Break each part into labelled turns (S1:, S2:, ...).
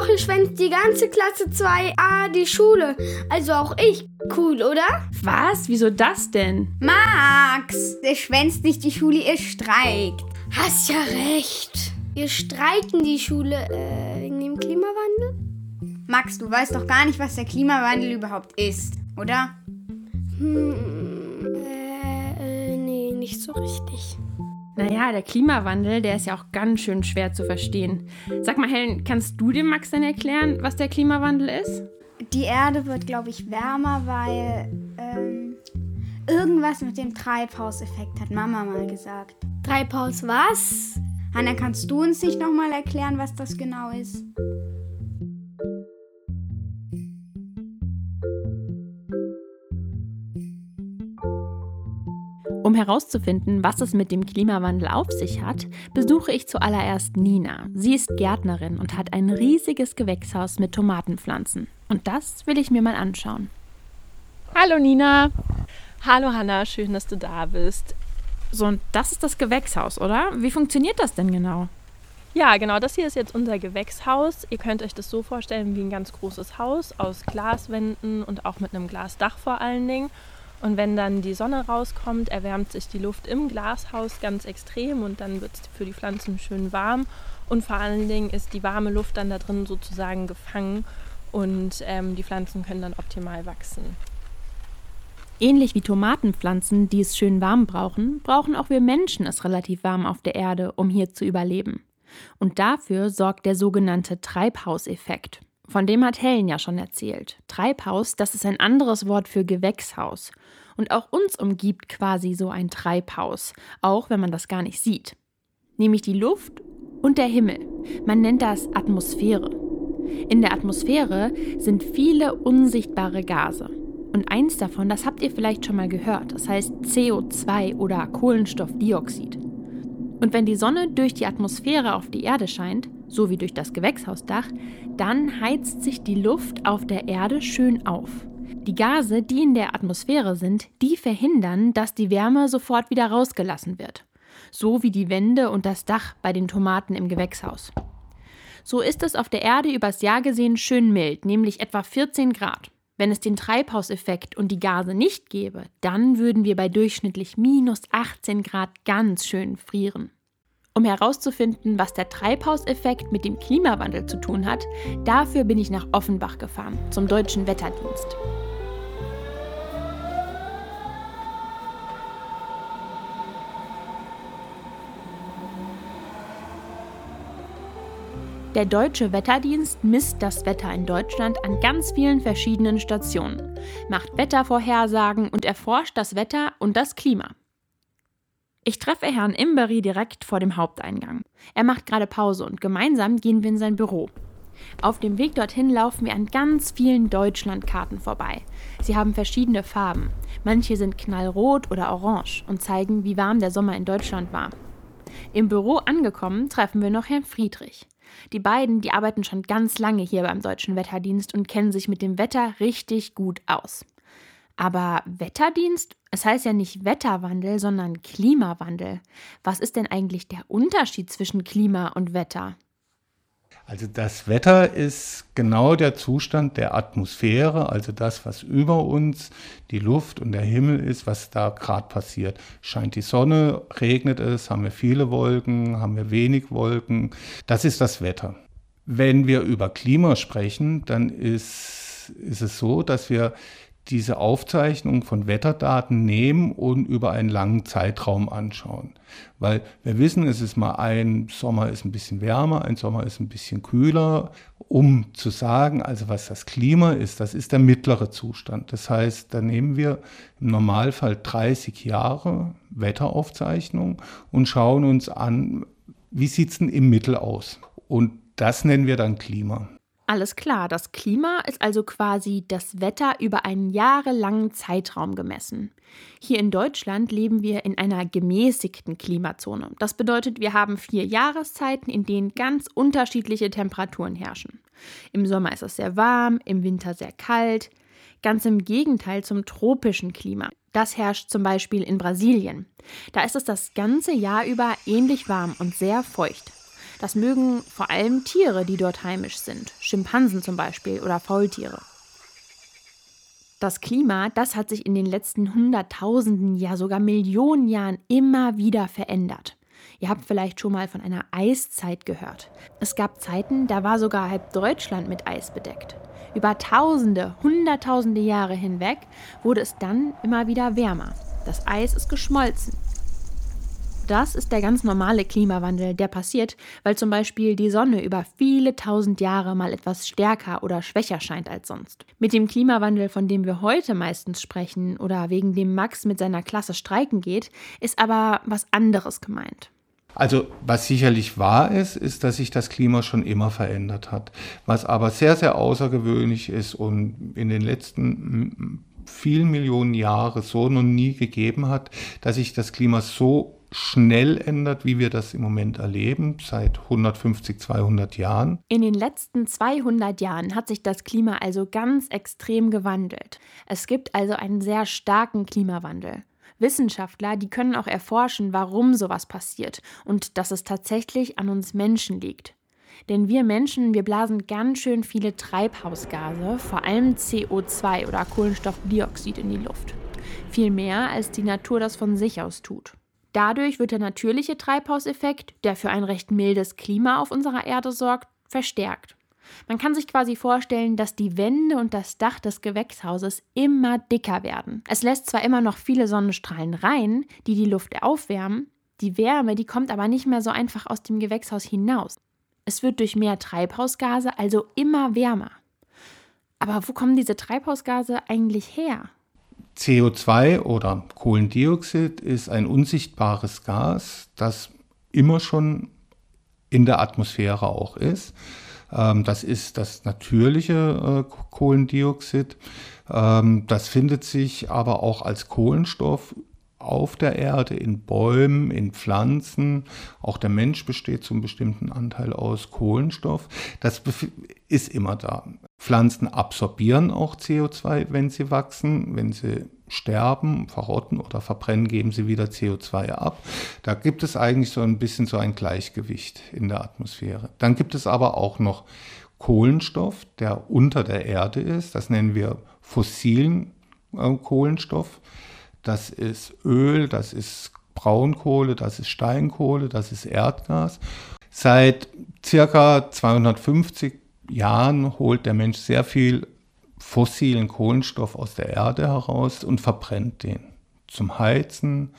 S1: Woche schwänzt die ganze Klasse 2a die Schule. Also auch ich. Cool, oder?
S2: Was? Wieso das denn?
S3: Max, ihr schwänzt nicht die Schule, ihr streikt.
S1: Hast ja recht. Wir streiken die Schule äh, wegen dem Klimawandel?
S3: Max, du weißt doch gar nicht, was der Klimawandel überhaupt ist, oder?
S1: Hm, äh, äh, nee, nicht so richtig.
S2: Naja, der Klimawandel, der ist ja auch ganz schön schwer zu verstehen. Sag mal, Helen, kannst du dem Max denn erklären, was der Klimawandel ist?
S3: Die Erde wird, glaube ich, wärmer, weil ähm, irgendwas mit dem Treibhauseffekt hat Mama mal gesagt.
S1: Treibhaus was?
S3: Hanna, kannst du uns nicht nochmal erklären, was das genau ist?
S2: Um herauszufinden, was es mit dem Klimawandel auf sich hat, besuche ich zuallererst Nina. Sie ist Gärtnerin und hat ein riesiges Gewächshaus mit Tomatenpflanzen. Und das will ich mir mal anschauen. Hallo Nina.
S4: Hallo Hanna, schön, dass du da bist.
S2: So, und das ist das Gewächshaus, oder? Wie funktioniert das denn genau?
S4: Ja, genau, das hier ist jetzt unser Gewächshaus. Ihr könnt euch das so vorstellen wie ein ganz großes Haus aus Glaswänden und auch mit einem Glasdach vor allen Dingen. Und wenn dann die Sonne rauskommt, erwärmt sich die Luft im Glashaus ganz extrem und dann wird es für die Pflanzen schön warm. Und vor allen Dingen ist die warme Luft dann da drin sozusagen gefangen und ähm, die Pflanzen können dann optimal wachsen.
S2: Ähnlich wie Tomatenpflanzen, die es schön warm brauchen, brauchen auch wir Menschen es relativ warm auf der Erde, um hier zu überleben. Und dafür sorgt der sogenannte Treibhauseffekt. Von dem hat Helen ja schon erzählt. Treibhaus, das ist ein anderes Wort für Gewächshaus. Und auch uns umgibt quasi so ein Treibhaus, auch wenn man das gar nicht sieht. Nämlich die Luft und der Himmel. Man nennt das Atmosphäre. In der Atmosphäre sind viele unsichtbare Gase. Und eins davon, das habt ihr vielleicht schon mal gehört, das heißt CO2 oder Kohlenstoffdioxid. Und wenn die Sonne durch die Atmosphäre auf die Erde scheint, so wie durch das Gewächshausdach, dann heizt sich die Luft auf der Erde schön auf. Die Gase, die in der Atmosphäre sind, die verhindern, dass die Wärme sofort wieder rausgelassen wird. So wie die Wände und das Dach bei den Tomaten im Gewächshaus. So ist es auf der Erde übers Jahr gesehen schön mild, nämlich etwa 14 Grad. Wenn es den Treibhauseffekt und die Gase nicht gäbe, dann würden wir bei durchschnittlich minus 18 Grad ganz schön frieren. Um herauszufinden, was der Treibhauseffekt mit dem Klimawandel zu tun hat, dafür bin ich nach Offenbach gefahren, zum Deutschen Wetterdienst. Der Deutsche Wetterdienst misst das Wetter in Deutschland an ganz vielen verschiedenen Stationen, macht Wettervorhersagen und erforscht das Wetter und das Klima. Ich treffe Herrn Imbery direkt vor dem Haupteingang. Er macht gerade Pause und gemeinsam gehen wir in sein Büro. Auf dem Weg dorthin laufen wir an ganz vielen Deutschlandkarten vorbei. Sie haben verschiedene Farben. Manche sind knallrot oder orange und zeigen, wie warm der Sommer in Deutschland war. Im Büro angekommen treffen wir noch Herrn Friedrich. Die beiden, die arbeiten schon ganz lange hier beim Deutschen Wetterdienst und kennen sich mit dem Wetter richtig gut aus. Aber Wetterdienst? Es heißt ja nicht Wetterwandel, sondern Klimawandel. Was ist denn eigentlich der Unterschied zwischen Klima und Wetter?
S5: Also das Wetter ist genau der Zustand der Atmosphäre, also das, was über uns, die Luft und der Himmel ist, was da gerade passiert. Scheint die Sonne, regnet es, haben wir viele Wolken, haben wir wenig Wolken. Das ist das Wetter. Wenn wir über Klima sprechen, dann ist, ist es so, dass wir diese Aufzeichnung von Wetterdaten nehmen und über einen langen Zeitraum anschauen. Weil wir wissen, es ist mal ein Sommer ist ein bisschen wärmer, ein Sommer ist ein bisschen kühler, um zu sagen, also was das Klima ist, das ist der mittlere Zustand. Das heißt, da nehmen wir im Normalfall 30 Jahre Wetteraufzeichnung und schauen uns an, wie sieht es denn im Mittel aus? Und das nennen wir dann Klima.
S2: Alles klar, das Klima ist also quasi das Wetter über einen jahrelangen Zeitraum gemessen. Hier in Deutschland leben wir in einer gemäßigten Klimazone. Das bedeutet, wir haben vier Jahreszeiten, in denen ganz unterschiedliche Temperaturen herrschen. Im Sommer ist es sehr warm, im Winter sehr kalt. Ganz im Gegenteil zum tropischen Klima. Das herrscht zum Beispiel in Brasilien. Da ist es das ganze Jahr über ähnlich warm und sehr feucht. Das mögen vor allem Tiere, die dort heimisch sind, Schimpansen zum Beispiel oder Faultiere. Das Klima, das hat sich in den letzten Hunderttausenden, ja sogar Millionen Jahren immer wieder verändert. Ihr habt vielleicht schon mal von einer Eiszeit gehört. Es gab Zeiten, da war sogar halb Deutschland mit Eis bedeckt. Über Tausende, Hunderttausende Jahre hinweg wurde es dann immer wieder wärmer. Das Eis ist geschmolzen. Das ist der ganz normale Klimawandel, der passiert, weil zum Beispiel die Sonne über viele tausend Jahre mal etwas stärker oder schwächer scheint als sonst. Mit dem Klimawandel, von dem wir heute meistens sprechen oder wegen dem Max mit seiner Klasse streiken geht, ist aber was anderes gemeint.
S5: Also was sicherlich wahr ist, ist, dass sich das Klima schon immer verändert hat. Was aber sehr, sehr außergewöhnlich ist und in den letzten vielen Millionen Jahren so noch nie gegeben hat, dass sich das Klima so schnell ändert, wie wir das im Moment erleben, seit 150, 200 Jahren.
S2: In den letzten 200 Jahren hat sich das Klima also ganz extrem gewandelt. Es gibt also einen sehr starken Klimawandel. Wissenschaftler, die können auch erforschen, warum sowas passiert und dass es tatsächlich an uns Menschen liegt. Denn wir Menschen, wir blasen ganz schön viele Treibhausgase, vor allem CO2 oder Kohlenstoffdioxid in die Luft. Viel mehr, als die Natur das von sich aus tut. Dadurch wird der natürliche Treibhauseffekt, der für ein recht mildes Klima auf unserer Erde sorgt, verstärkt. Man kann sich quasi vorstellen, dass die Wände und das Dach des Gewächshauses immer dicker werden. Es lässt zwar immer noch viele Sonnenstrahlen rein, die die Luft aufwärmen, die Wärme, die kommt aber nicht mehr so einfach aus dem Gewächshaus hinaus. Es wird durch mehr Treibhausgase also immer wärmer. Aber wo kommen diese Treibhausgase eigentlich her?
S5: CO2 oder Kohlendioxid ist ein unsichtbares Gas, das immer schon in der Atmosphäre auch ist. Ähm, das ist das natürliche äh, Kohlendioxid. Ähm, das findet sich aber auch als Kohlenstoff auf der Erde, in Bäumen, in Pflanzen. Auch der Mensch besteht zum bestimmten Anteil aus Kohlenstoff. Das ist immer da. Pflanzen absorbieren auch CO2, wenn sie wachsen. Wenn sie sterben, verrotten oder verbrennen, geben sie wieder CO2 ab. Da gibt es eigentlich so ein bisschen so ein Gleichgewicht in der Atmosphäre. Dann gibt es aber auch noch Kohlenstoff, der unter der Erde ist. Das nennen wir fossilen äh, Kohlenstoff. Das ist Öl, das ist Braunkohle, das ist Steinkohle, das ist Erdgas. Seit circa 250 Jahren holt der Mensch sehr viel fossilen Kohlenstoff aus der Erde heraus und verbrennt den zum Heizen,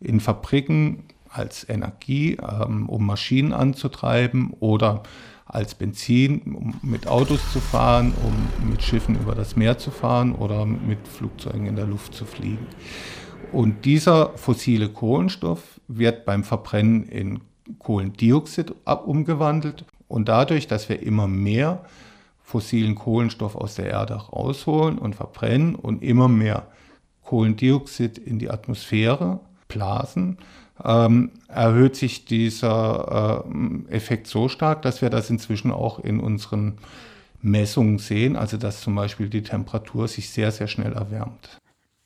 S5: in Fabriken als Energie, ähm, um Maschinen anzutreiben oder als Benzin, um mit Autos zu fahren, um mit Schiffen über das Meer zu fahren oder mit Flugzeugen in der Luft zu fliegen. Und dieser fossile Kohlenstoff wird beim Verbrennen in Kohlendioxid umgewandelt und dadurch, dass wir immer mehr fossilen Kohlenstoff aus der Erde rausholen und verbrennen und immer mehr Kohlendioxid in die Atmosphäre blasen, ähm, erhöht sich dieser äh, Effekt so stark, dass wir das inzwischen auch in unseren Messungen sehen, also dass zum Beispiel die Temperatur sich sehr, sehr schnell erwärmt.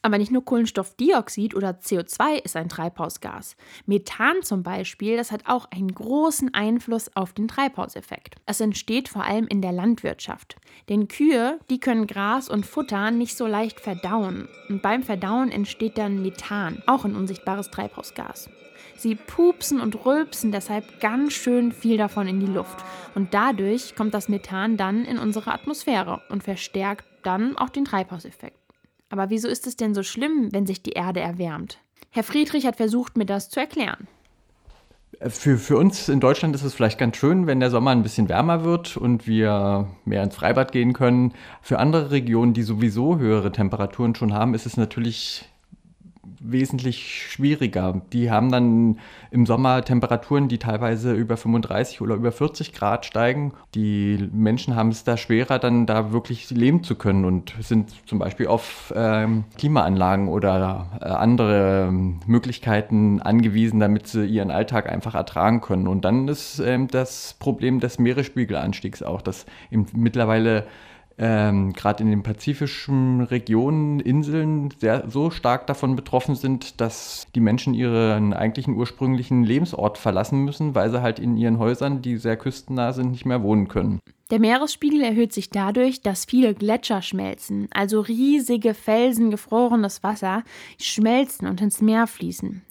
S2: Aber nicht nur Kohlenstoffdioxid oder CO2 ist ein Treibhausgas. Methan zum Beispiel, das hat auch einen großen Einfluss auf den Treibhauseffekt. Es entsteht vor allem in der Landwirtschaft. Denn Kühe, die können Gras und Futter nicht so leicht verdauen. Und beim Verdauen entsteht dann Methan, auch ein unsichtbares Treibhausgas. Sie pupsen und rülpsen deshalb ganz schön viel davon in die Luft. Und dadurch kommt das Methan dann in unsere Atmosphäre und verstärkt dann auch den Treibhauseffekt. Aber wieso ist es denn so schlimm, wenn sich die Erde erwärmt? Herr Friedrich hat versucht, mir das zu erklären.
S6: Für, für uns in Deutschland ist es vielleicht ganz schön, wenn der Sommer ein bisschen wärmer wird und wir mehr ins Freibad gehen können. Für andere Regionen, die sowieso höhere Temperaturen schon haben, ist es natürlich wesentlich schwieriger. Die haben dann im Sommer Temperaturen, die teilweise über 35 oder über 40 Grad steigen. Die Menschen haben es da schwerer, dann da wirklich leben zu können und sind zum Beispiel auf ähm, Klimaanlagen oder äh, andere ähm, Möglichkeiten angewiesen, damit sie ihren Alltag einfach ertragen können. Und dann ist ähm, das Problem des Meeresspiegelanstiegs auch, dass mittlerweile ähm, gerade in den pazifischen Regionen, Inseln sehr, so stark davon betroffen sind, dass die Menschen ihren eigentlichen ursprünglichen Lebensort verlassen müssen, weil sie halt in ihren Häusern, die sehr küstennah sind, nicht mehr wohnen können.
S2: Der Meeresspiegel erhöht sich dadurch, dass viele Gletscher schmelzen, also riesige Felsen gefrorenes Wasser schmelzen und ins Meer fließen.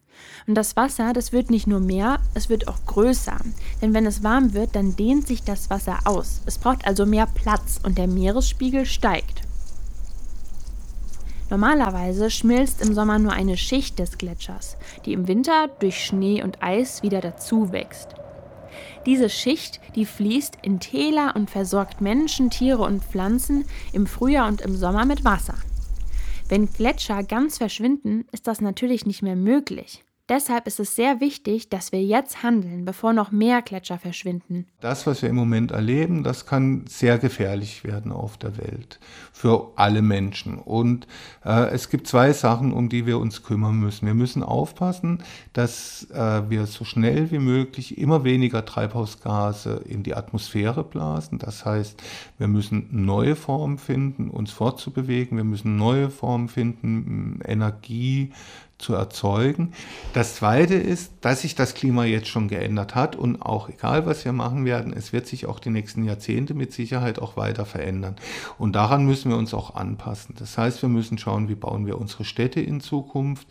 S2: Und das Wasser, das wird nicht nur mehr, es wird auch größer. Denn wenn es warm wird, dann dehnt sich das Wasser aus. Es braucht also mehr Platz und der Meeresspiegel steigt. Normalerweise schmilzt im Sommer nur eine Schicht des Gletschers, die im Winter durch Schnee und Eis wieder dazu wächst. Diese Schicht, die fließt in Täler und versorgt Menschen, Tiere und Pflanzen im Frühjahr und im Sommer mit Wasser. Wenn Gletscher ganz verschwinden, ist das natürlich nicht mehr möglich. Deshalb ist es sehr wichtig, dass wir jetzt handeln, bevor noch mehr Gletscher verschwinden.
S5: Das, was wir im Moment erleben, das kann sehr gefährlich werden auf der Welt für alle Menschen. Und äh, es gibt zwei Sachen, um die wir uns kümmern müssen. Wir müssen aufpassen, dass äh, wir so schnell wie möglich immer weniger Treibhausgase in die Atmosphäre blasen. Das heißt, wir müssen neue Formen finden, uns fortzubewegen. Wir müssen neue Formen finden, Energie zu erzeugen. Das Zweite ist, dass sich das Klima jetzt schon geändert hat und auch egal, was wir machen werden, es wird sich auch die nächsten Jahrzehnte mit Sicherheit auch weiter verändern. Und daran müssen wir uns auch anpassen. Das heißt, wir müssen schauen, wie bauen wir unsere Städte in Zukunft,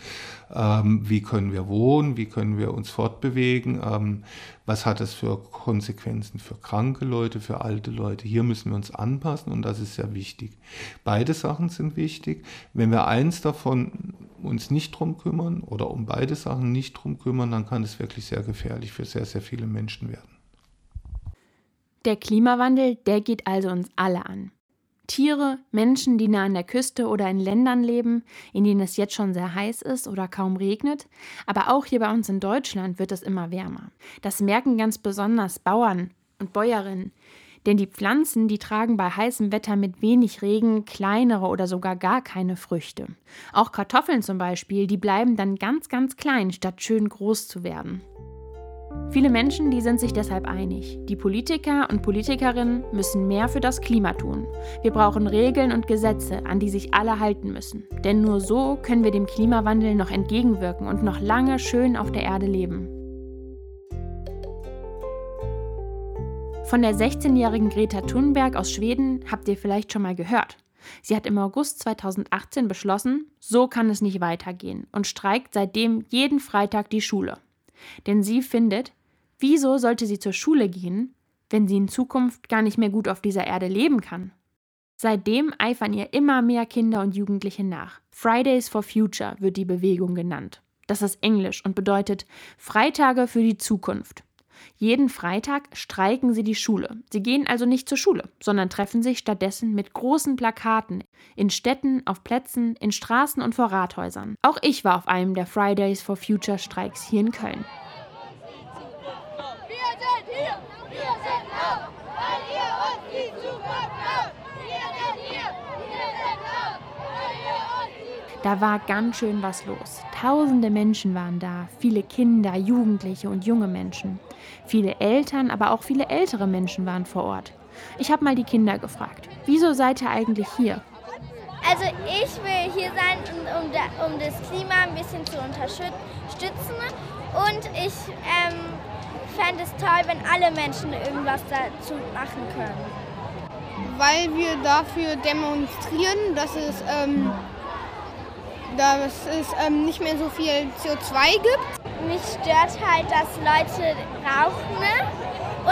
S5: ähm, wie können wir wohnen, wie können wir uns fortbewegen, ähm, was hat das für Konsequenzen für kranke Leute, für alte Leute. Hier müssen wir uns anpassen und das ist sehr wichtig. Beide Sachen sind wichtig. Wenn wir eins davon uns nicht drum kümmern oder um beide Sachen nicht drum kümmern, dann kann es wirklich sehr gefährlich für sehr, sehr viele Menschen werden.
S2: Der Klimawandel, der geht also uns alle an. Tiere, Menschen, die nah an der Küste oder in Ländern leben, in denen es jetzt schon sehr heiß ist oder kaum regnet, aber auch hier bei uns in Deutschland wird es immer wärmer. Das merken ganz besonders Bauern und Bäuerinnen, denn die Pflanzen, die tragen bei heißem Wetter mit wenig Regen kleinere oder sogar gar keine Früchte. Auch Kartoffeln zum Beispiel, die bleiben dann ganz, ganz klein, statt schön groß zu werden. Viele Menschen, die sind sich deshalb einig. Die Politiker und Politikerinnen müssen mehr für das Klima tun. Wir brauchen Regeln und Gesetze, an die sich alle halten müssen. Denn nur so können wir dem Klimawandel noch entgegenwirken und noch lange schön auf der Erde leben. Von der 16-jährigen Greta Thunberg aus Schweden habt ihr vielleicht schon mal gehört. Sie hat im August 2018 beschlossen, so kann es nicht weitergehen und streikt seitdem jeden Freitag die Schule. Denn sie findet, wieso sollte sie zur Schule gehen, wenn sie in Zukunft gar nicht mehr gut auf dieser Erde leben kann? Seitdem eifern ihr immer mehr Kinder und Jugendliche nach. Fridays for Future wird die Bewegung genannt. Das ist Englisch und bedeutet Freitage für die Zukunft. Jeden Freitag streiken sie die Schule. Sie gehen also nicht zur Schule, sondern treffen sich stattdessen mit großen Plakaten in Städten, auf Plätzen, in Straßen und vor Rathäusern. Auch ich war auf einem der Fridays for Future Streiks hier in Köln. Da war ganz schön was los. Tausende Menschen waren da, viele Kinder, Jugendliche und junge Menschen. Viele Eltern, aber auch viele ältere Menschen waren vor Ort. Ich habe mal die Kinder gefragt, wieso seid ihr eigentlich hier?
S7: Also ich will hier sein, um, um das Klima ein bisschen zu unterstützen und ich ähm, fände es toll, wenn alle Menschen irgendwas dazu machen können.
S8: Weil wir dafür demonstrieren, dass es, ähm, dass es ähm, nicht mehr so viel CO2 gibt
S7: mich stört halt, dass Leute rauchen ne?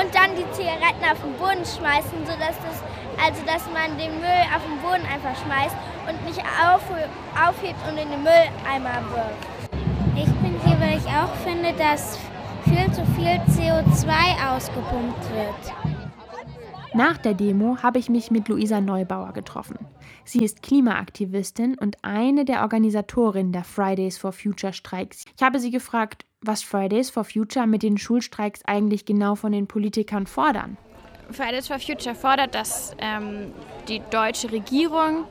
S7: und dann die Zigaretten auf den Boden schmeißen, sodass das, also dass man den Müll auf den Boden einfach schmeißt und nicht auf, aufhebt und in den Mülleimer wirft.
S9: Ich bin hier, weil ich auch finde, dass viel zu viel CO2 ausgepumpt wird.
S2: Nach der Demo habe ich mich mit Luisa Neubauer getroffen. Sie ist Klimaaktivistin und eine der Organisatorinnen der Fridays for Future Streiks. Ich habe sie gefragt, was Fridays for Future mit den Schulstreiks eigentlich genau von den Politikern fordern.
S10: Fridays for Future fordert, dass ähm, die deutsche Regierung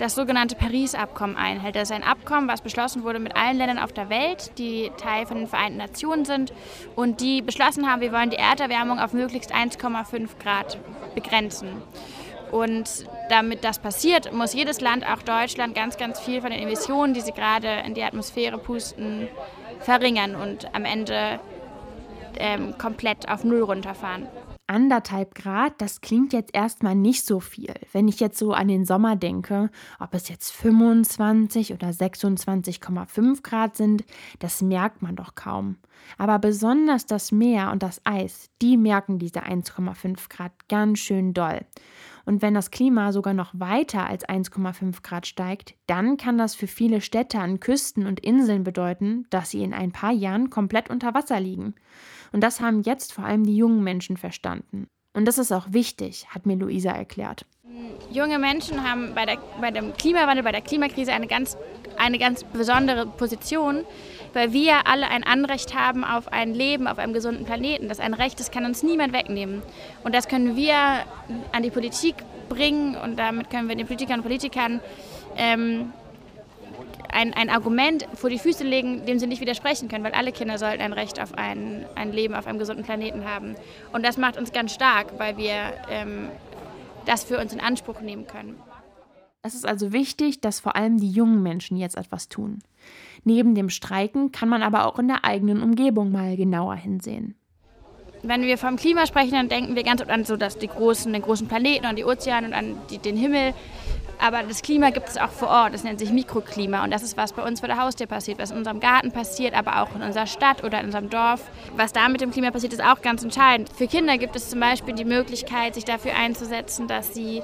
S10: das sogenannte Paris-Abkommen einhält. Das ist ein Abkommen, was beschlossen wurde mit allen Ländern auf der Welt, die Teil von den Vereinten Nationen sind und die beschlossen haben, wir wollen die Erderwärmung auf möglichst 1,5 Grad begrenzen. Und damit das passiert, muss jedes Land, auch Deutschland, ganz, ganz viel von den Emissionen, die sie gerade in die Atmosphäre pusten, verringern und am Ende ähm, komplett auf Null runterfahren
S2: anderthalb Grad, das klingt jetzt erstmal nicht so viel. Wenn ich jetzt so an den Sommer denke, ob es jetzt 25 oder 26,5 Grad sind, das merkt man doch kaum. Aber besonders das Meer und das Eis, die merken diese 1,5 Grad ganz schön doll. Und wenn das Klima sogar noch weiter als 1,5 Grad steigt, dann kann das für viele Städte an Küsten und Inseln bedeuten, dass sie in ein paar Jahren komplett unter Wasser liegen. Und das haben jetzt vor allem die jungen Menschen verstanden. Und das ist auch wichtig, hat mir Luisa erklärt.
S10: Junge Menschen haben bei, der, bei dem Klimawandel, bei der Klimakrise eine ganz, eine ganz besondere Position, weil wir alle ein Anrecht haben auf ein Leben auf einem gesunden Planeten. Das ist ein Recht, das kann uns niemand wegnehmen. Und das können wir an die Politik bringen und damit können wir den Politikern und Politikern ähm, ein, ein Argument vor die Füße legen, dem sie nicht widersprechen können, weil alle Kinder sollten ein Recht auf ein, ein Leben auf einem gesunden Planeten haben. Und das macht uns ganz stark, weil wir ähm, das für uns in Anspruch nehmen können.
S2: Es ist also wichtig, dass vor allem die jungen Menschen jetzt etwas tun. Neben dem Streiken kann man aber auch in der eigenen Umgebung mal genauer hinsehen.
S10: Wenn wir vom Klima sprechen, dann denken wir ganz oft an so, dass die großen, den großen Planeten und die Ozeane und an die, den Himmel. Aber das Klima gibt es auch vor Ort. Das nennt sich Mikroklima. Und das ist, was bei uns vor der Haustür passiert, was in unserem Garten passiert, aber auch in unserer Stadt oder in unserem Dorf. Was da mit dem Klima passiert, ist auch ganz entscheidend. Für Kinder gibt es zum Beispiel die Möglichkeit, sich dafür einzusetzen, dass, sie,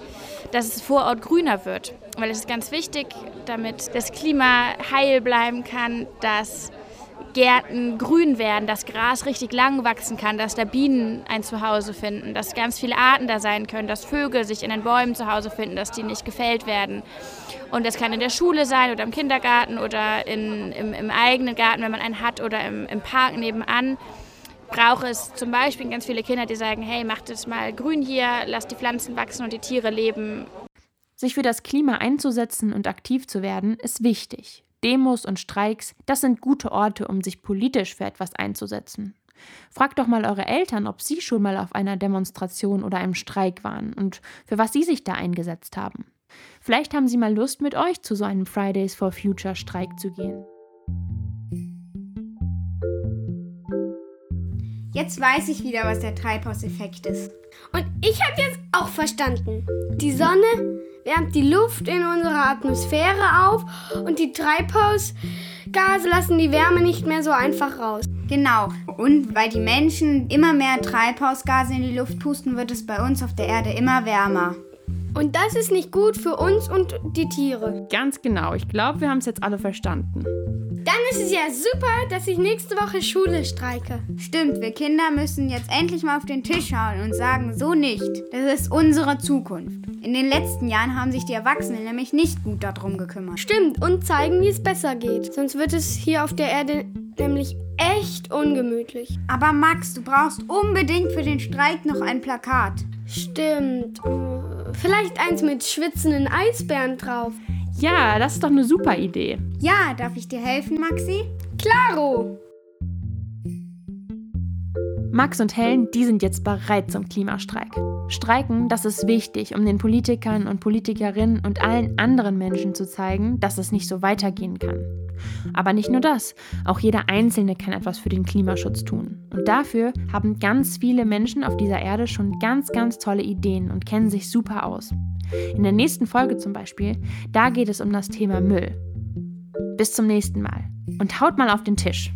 S10: dass es vor Ort grüner wird. Weil es ist ganz wichtig, damit das Klima heil bleiben kann, dass Gärten grün werden, dass Gras richtig lang wachsen kann, dass da Bienen ein Zuhause finden, dass ganz viele Arten da sein können, dass Vögel sich in den Bäumen zu Hause finden, dass die nicht gefällt werden. Und das kann in der Schule sein oder im Kindergarten oder in, im, im eigenen Garten, wenn man einen hat, oder im, im Park nebenan braucht es zum Beispiel ganz viele Kinder, die sagen, hey, macht es mal grün hier, lasst die Pflanzen wachsen und die Tiere leben.
S2: Sich für das Klima einzusetzen und aktiv zu werden, ist wichtig. Demos und Streiks, das sind gute Orte, um sich politisch für etwas einzusetzen. Fragt doch mal eure Eltern, ob sie schon mal auf einer Demonstration oder einem Streik waren und für was sie sich da eingesetzt haben. Vielleicht haben sie mal Lust, mit euch zu so einem Fridays for Future Streik zu gehen.
S3: Jetzt weiß ich wieder, was der Treibhauseffekt ist.
S1: Und ich habe jetzt auch verstanden. Die Sonne wärmt die Luft in unserer Atmosphäre auf und die Treibhausgase lassen die Wärme nicht mehr so einfach raus.
S3: Genau. Und weil die Menschen immer mehr Treibhausgase in die Luft pusten, wird es bei uns auf der Erde immer wärmer.
S1: Und das ist nicht gut für uns und die Tiere.
S2: Ganz genau. Ich glaube, wir haben es jetzt alle verstanden.
S1: Dann ist es ja super, dass ich nächste Woche Schule streike.
S3: Stimmt, wir Kinder müssen jetzt endlich mal auf den Tisch hauen und sagen, so nicht. Das ist unsere Zukunft. In den letzten Jahren haben sich die Erwachsenen nämlich nicht gut darum gekümmert.
S1: Stimmt, und zeigen, wie es besser geht. Sonst wird es hier auf der Erde nämlich echt ungemütlich.
S3: Aber Max, du brauchst unbedingt für den Streik noch ein Plakat.
S1: Stimmt. Vielleicht eins mit schwitzenden Eisbären drauf.
S2: Ja, das ist doch eine super Idee.
S3: Ja, darf ich dir helfen, Maxi?
S1: Claro!
S2: Max und Helen, die sind jetzt bereit zum Klimastreik. Streiken, das ist wichtig, um den Politikern und Politikerinnen und allen anderen Menschen zu zeigen, dass es nicht so weitergehen kann. Aber nicht nur das, auch jeder Einzelne kann etwas für den Klimaschutz tun. Und dafür haben ganz viele Menschen auf dieser Erde schon ganz, ganz tolle Ideen und kennen sich super aus. In der nächsten Folge zum Beispiel, da geht es um das Thema Müll. Bis zum nächsten Mal und haut mal auf den Tisch.